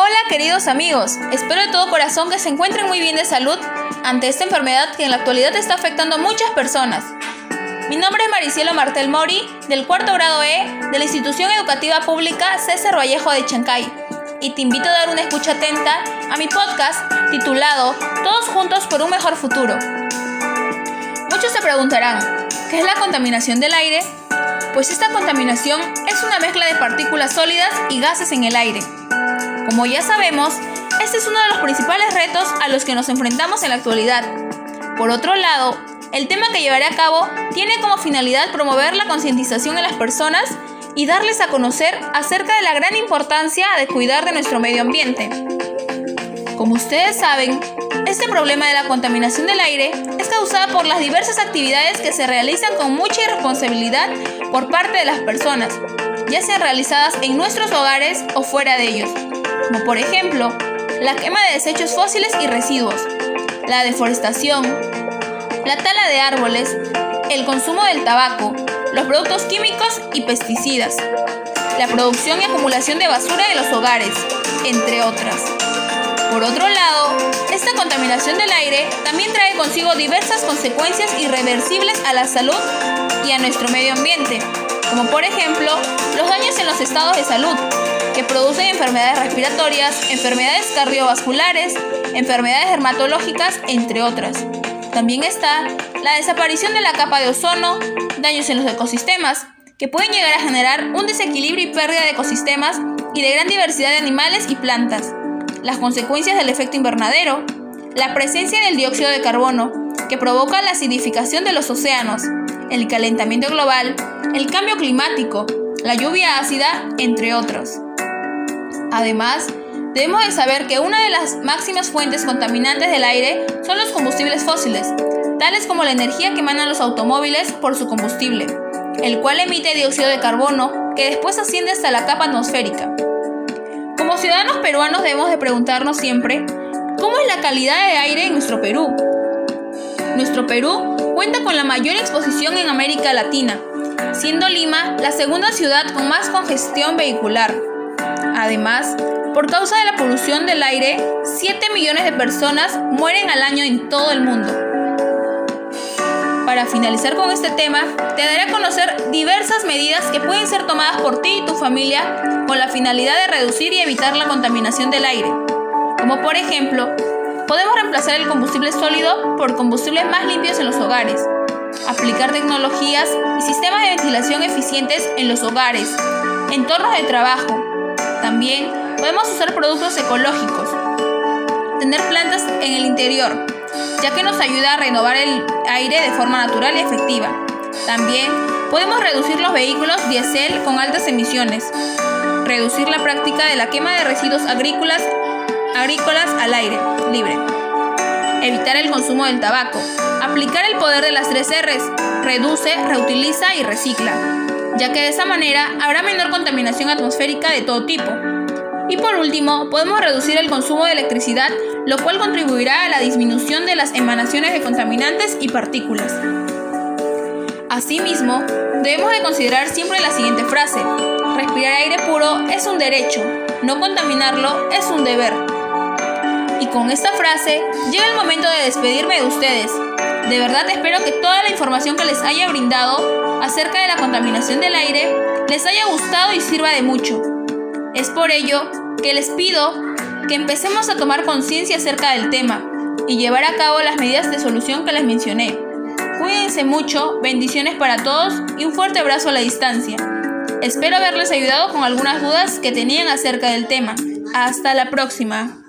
Hola queridos amigos, espero de todo corazón que se encuentren muy bien de salud ante esta enfermedad que en la actualidad está afectando a muchas personas. Mi nombre es Maricielo Martel Mori, del cuarto grado E de la institución educativa pública César Vallejo de Chancay, y te invito a dar una escucha atenta a mi podcast titulado Todos juntos por un mejor futuro. Muchos se preguntarán, ¿qué es la contaminación del aire? Pues esta contaminación es una mezcla de partículas sólidas y gases en el aire como ya sabemos, este es uno de los principales retos a los que nos enfrentamos en la actualidad. Por otro lado, el tema que llevaré a cabo tiene como finalidad promover la concientización en las personas y darles a conocer acerca de la gran importancia de cuidar de nuestro medio ambiente. Como ustedes saben, este problema de la contaminación del aire es causada por las diversas actividades que se realizan con mucha irresponsabilidad por parte de las personas, ya sean realizadas en nuestros hogares o fuera de ellos como por ejemplo la quema de desechos fósiles y residuos, la deforestación, la tala de árboles, el consumo del tabaco, los productos químicos y pesticidas, la producción y acumulación de basura de los hogares, entre otras. Por otro lado, esta contaminación del aire también trae consigo diversas consecuencias irreversibles a la salud y a nuestro medio ambiente, como por ejemplo los daños en los estados de salud, que producen enfermedades respiratorias, enfermedades cardiovasculares, enfermedades dermatológicas, entre otras. También está la desaparición de la capa de ozono, daños en los ecosistemas, que pueden llegar a generar un desequilibrio y pérdida de ecosistemas y de gran diversidad de animales y plantas, las consecuencias del efecto invernadero, la presencia del dióxido de carbono, que provoca la acidificación de los océanos, el calentamiento global, el cambio climático, la lluvia ácida, entre otros. Además, debemos de saber que una de las máximas fuentes contaminantes del aire son los combustibles fósiles, tales como la energía que emanan los automóviles por su combustible, el cual emite dióxido de carbono que después asciende hasta la capa atmosférica. Como ciudadanos peruanos debemos de preguntarnos siempre, ¿cómo es la calidad de aire en nuestro Perú? Nuestro Perú cuenta con la mayor exposición en América Latina, siendo Lima la segunda ciudad con más congestión vehicular. Además, por causa de la polución del aire, 7 millones de personas mueren al año en todo el mundo. Para finalizar con este tema, te daré a conocer diversas medidas que pueden ser tomadas por ti y tu familia con la finalidad de reducir y evitar la contaminación del aire. Como por ejemplo, podemos reemplazar el combustible sólido por combustibles más limpios en los hogares, aplicar tecnologías y sistemas de ventilación eficientes en los hogares, entornos de trabajo, también podemos usar productos ecológicos. Tener plantas en el interior, ya que nos ayuda a renovar el aire de forma natural y efectiva. También podemos reducir los vehículos diésel con altas emisiones. Reducir la práctica de la quema de residuos agrícolas, agrícolas al aire libre. Evitar el consumo del tabaco. Aplicar el poder de las tres R's. Reduce, reutiliza y recicla ya que de esa manera habrá menor contaminación atmosférica de todo tipo. Y por último, podemos reducir el consumo de electricidad, lo cual contribuirá a la disminución de las emanaciones de contaminantes y partículas. Asimismo, debemos de considerar siempre la siguiente frase. Respirar aire puro es un derecho, no contaminarlo es un deber. Y con esta frase llega el momento de despedirme de ustedes. De verdad espero que toda la información que les haya brindado acerca de la contaminación del aire les haya gustado y sirva de mucho. Es por ello que les pido que empecemos a tomar conciencia acerca del tema y llevar a cabo las medidas de solución que les mencioné. Cuídense mucho, bendiciones para todos y un fuerte abrazo a la distancia. Espero haberles ayudado con algunas dudas que tenían acerca del tema. Hasta la próxima.